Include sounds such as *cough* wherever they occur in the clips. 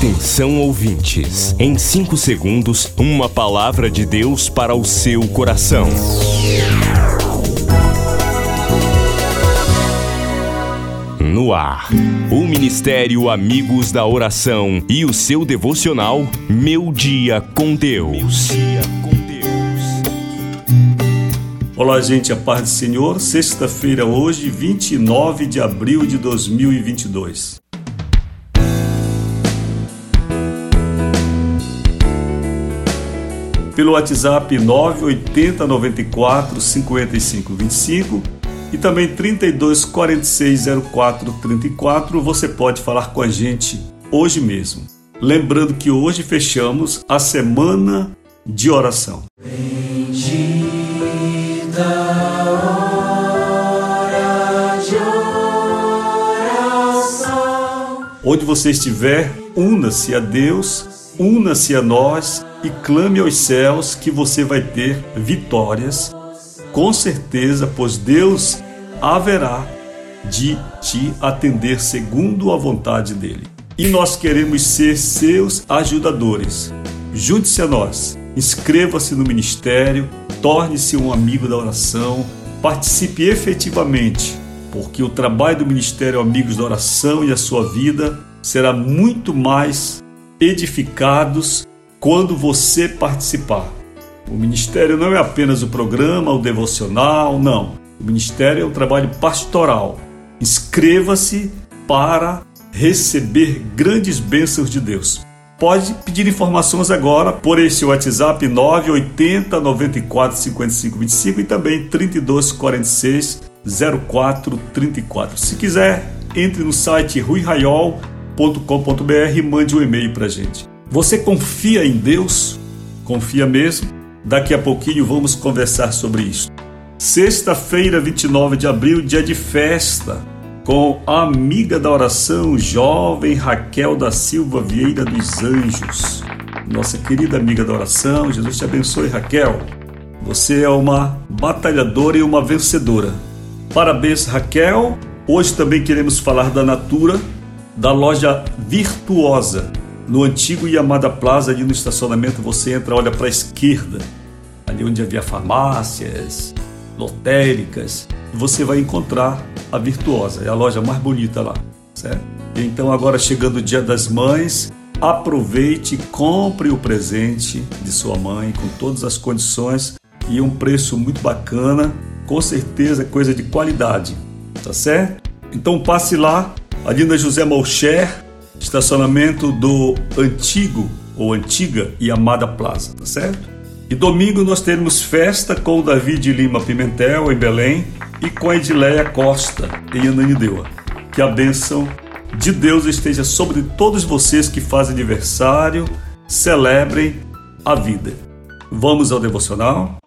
Atenção ouvintes, em 5 segundos, uma palavra de Deus para o seu coração. No ar, o Ministério Amigos da Oração e o seu devocional Meu Dia com Deus. Olá, gente, a paz do Senhor. Sexta-feira, hoje, 29 de abril de 2022. Pelo WhatsApp 980 94 55 25 e também 32 46 04 34. Você pode falar com a gente hoje mesmo. Lembrando que hoje fechamos a semana de oração. Bendita hora de oração. Onde você estiver, una-se a Deus, una-se a nós e clame aos céus que você vai ter vitórias, com certeza, pois Deus haverá de te atender segundo a vontade dele. E nós queremos ser seus ajudadores. Junte-se a nós, inscreva-se no ministério, torne-se um amigo da oração, participe efetivamente, porque o trabalho do Ministério Amigos da Oração e a sua vida será muito mais edificados quando você participar. O ministério não é apenas o programa, o devocional, não. O ministério é um trabalho pastoral. Inscreva-se para receber grandes bênçãos de Deus. Pode pedir informações agora por esse WhatsApp 980 94 55 25 e também 32 46 04 34. Se quiser, entre no site ruiraiol.com.br e mande um e-mail para gente. Você confia em Deus? Confia mesmo? Daqui a pouquinho vamos conversar sobre isso. Sexta-feira, 29 de abril, dia de festa, com a amiga da oração, jovem Raquel da Silva Vieira dos Anjos. Nossa querida amiga da oração, Jesus te abençoe, Raquel. Você é uma batalhadora e uma vencedora. Parabéns, Raquel. Hoje também queremos falar da Natura, da loja Virtuosa no antigo Yamada Plaza, ali no estacionamento, você entra, olha para a esquerda, ali onde havia farmácias, lotéricas, e você vai encontrar a Virtuosa, é a loja mais bonita lá, certo? Então, agora chegando o Dia das Mães, aproveite, compre o presente de sua mãe com todas as condições e um preço muito bacana, com certeza é coisa de qualidade, tá certo? Então passe lá, ali na José Malcher, estacionamento do antigo ou antiga e amada Plaza, tá certo? E domingo nós teremos festa com o David Lima Pimentel em Belém e com a Edileia Costa em Ananindeua. Que a bênção de Deus esteja sobre todos vocês que fazem aniversário, celebrem a vida. Vamos ao devocional?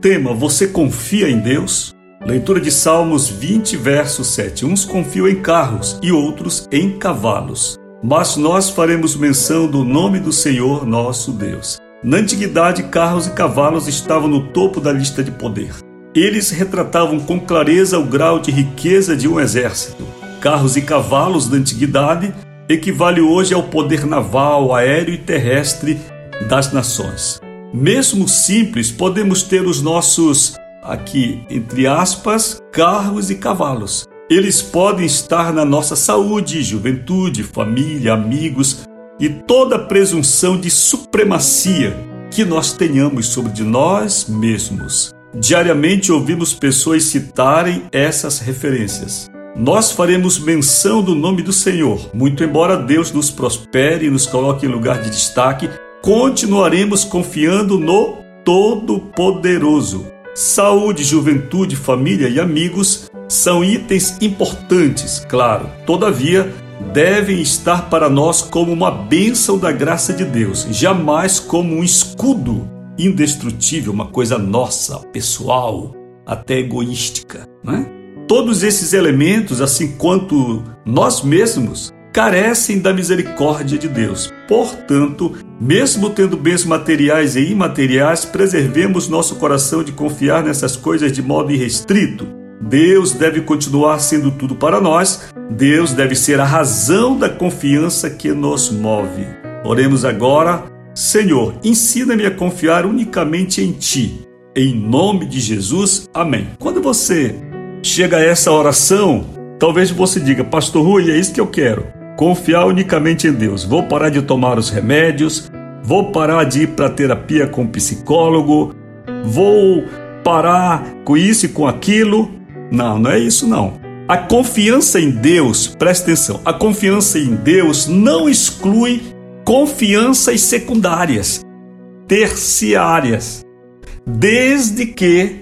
Tema: Você confia em Deus? Leitura de Salmos 20, verso 7. Uns confiam em carros e outros em cavalos. Mas nós faremos menção do nome do Senhor nosso Deus. Na antiguidade, carros e cavalos estavam no topo da lista de poder. Eles retratavam com clareza o grau de riqueza de um exército. Carros e cavalos da antiguidade equivale hoje ao poder naval, aéreo e terrestre das nações. Mesmo simples, podemos ter os nossos, aqui entre aspas, carros e cavalos. Eles podem estar na nossa saúde, juventude, família, amigos e toda presunção de supremacia que nós tenhamos sobre de nós mesmos. Diariamente ouvimos pessoas citarem essas referências. Nós faremos menção do nome do Senhor, muito embora Deus nos prospere e nos coloque em lugar de destaque continuaremos confiando no Todo-Poderoso. Saúde, juventude, família e amigos são itens importantes, claro. Todavia, devem estar para nós como uma bênção da graça de Deus, jamais como um escudo indestrutível, uma coisa nossa, pessoal, até egoística. Né? Todos esses elementos, assim quanto nós mesmos, carecem da misericórdia de Deus. Portanto, mesmo tendo bens materiais e imateriais, preservemos nosso coração de confiar nessas coisas de modo irrestrito. Deus deve continuar sendo tudo para nós, Deus deve ser a razão da confiança que nos move. Oremos agora. Senhor, ensina-me a confiar unicamente em Ti. Em nome de Jesus, amém. Quando você chega a essa oração, talvez você diga, Pastor Rui, é isso que eu quero confiar unicamente em Deus. Vou parar de tomar os remédios, vou parar de ir para terapia com psicólogo, vou parar com isso e com aquilo. Não, não é isso não. A confiança em Deus, presta atenção, a confiança em Deus não exclui confianças secundárias, terciárias, desde que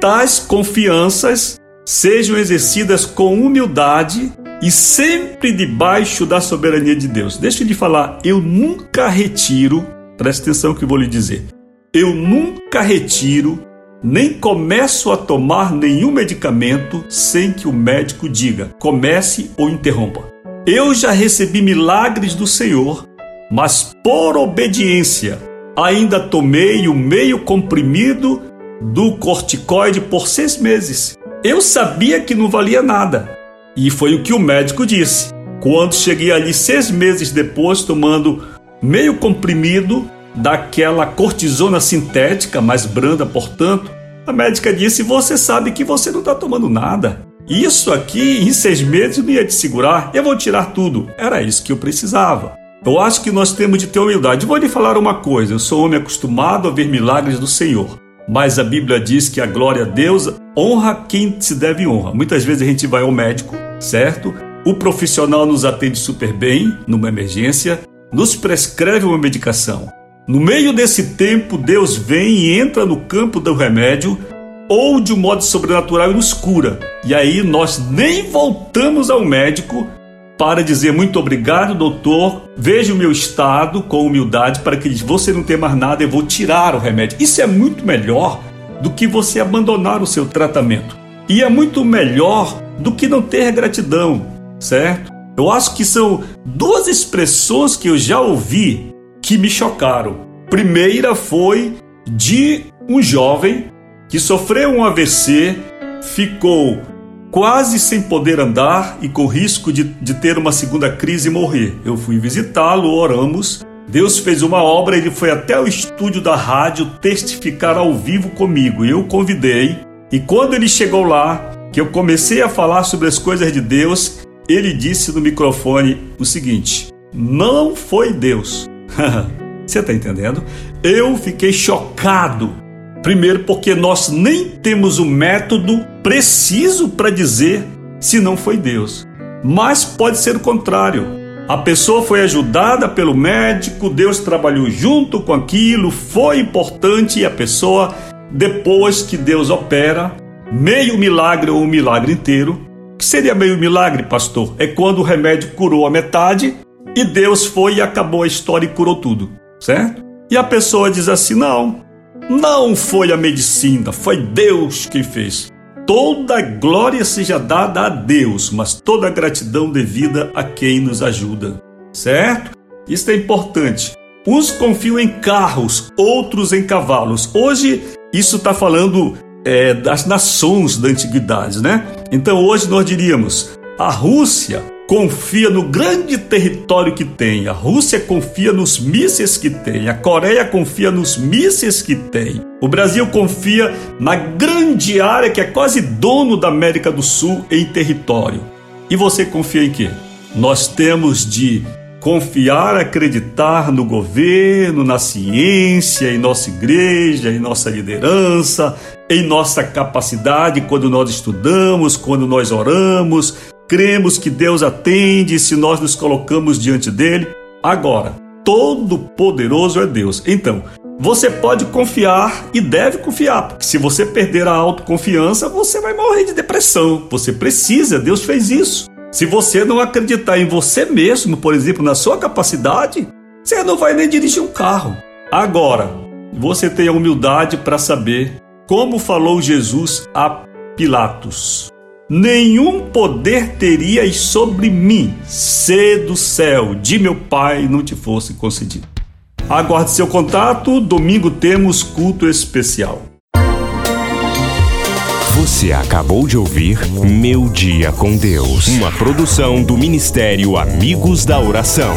tais confianças sejam exercidas com humildade e sempre debaixo da soberania de Deus. Deixa eu lhe falar, eu nunca retiro, preste atenção que eu vou lhe dizer, eu nunca retiro nem começo a tomar nenhum medicamento sem que o médico diga comece ou interrompa. Eu já recebi milagres do Senhor, mas por obediência ainda tomei o meio comprimido do corticoide por seis meses. Eu sabia que não valia nada, e foi o que o médico disse. Quando cheguei ali seis meses depois, tomando meio comprimido daquela cortisona sintética, mais branda, portanto, a médica disse: Você sabe que você não está tomando nada. Isso aqui em seis meses não ia te segurar, eu vou tirar tudo. Era isso que eu precisava. Eu acho que nós temos de ter humildade. Vou lhe falar uma coisa: eu sou homem acostumado a ver milagres do Senhor. Mas a Bíblia diz que a glória a Deus honra quem se deve honra. Muitas vezes a gente vai ao médico, certo? O profissional nos atende super bem numa emergência, nos prescreve uma medicação. No meio desse tempo, Deus vem e entra no campo do remédio ou de um modo sobrenatural e nos cura. E aí nós nem voltamos ao médico para dizer muito obrigado, doutor. Veja o meu estado com humildade para que você não tenha mais nada, eu vou tirar o remédio. Isso é muito melhor do que você abandonar o seu tratamento. E é muito melhor do que não ter gratidão, certo? Eu acho que são duas expressões que eu já ouvi que me chocaram. Primeira foi de um jovem que sofreu um AVC, ficou quase sem poder andar e com risco de, de ter uma segunda crise e morrer. Eu fui visitá-lo, oramos. Deus fez uma obra, ele foi até o estúdio da rádio testificar ao vivo comigo. Eu convidei, e quando ele chegou lá, que eu comecei a falar sobre as coisas de Deus, ele disse no microfone o seguinte: Não foi Deus. *laughs* Você está entendendo? Eu fiquei chocado Primeiro, porque nós nem temos o método preciso para dizer se não foi Deus. Mas pode ser o contrário. A pessoa foi ajudada pelo médico, Deus trabalhou junto com aquilo, foi importante e a pessoa, depois que Deus opera, meio milagre ou um milagre inteiro, que seria meio milagre, pastor? É quando o remédio curou a metade e Deus foi e acabou a história e curou tudo, certo? E a pessoa diz assim: não, não foi a medicina, foi Deus quem fez. Toda glória seja dada a Deus, mas toda gratidão devida a quem nos ajuda. Certo? Isso é importante. Uns confiam em carros, outros em cavalos. Hoje, isso está falando é, das nações da antiguidade, né? Então, hoje nós diríamos: a Rússia confia no grande território que tem, a Rússia confia nos mísseis que tem, a Coreia confia nos mísseis que tem, o Brasil confia na grande área que é quase dono da América do Sul em território. E você confia em quê? Nós temos de confiar, acreditar no governo, na ciência, em nossa igreja, em nossa liderança, em nossa capacidade quando nós estudamos, quando nós oramos, cremos que Deus atende se nós nos colocamos diante dele. Agora, todo-poderoso é Deus. Então, você pode confiar e deve confiar, porque se você perder a autoconfiança, você vai morrer de depressão. Você precisa, Deus fez isso. Se você não acreditar em você mesmo, por exemplo, na sua capacidade, você não vai nem dirigir um carro. Agora, você tem a humildade para saber como falou Jesus a Pilatos. Nenhum poder terias sobre mim, se do céu de meu Pai não te fosse concedido. Aguarde seu contato, domingo temos culto especial. Você acabou de ouvir Meu Dia com Deus, uma produção do Ministério Amigos da Oração.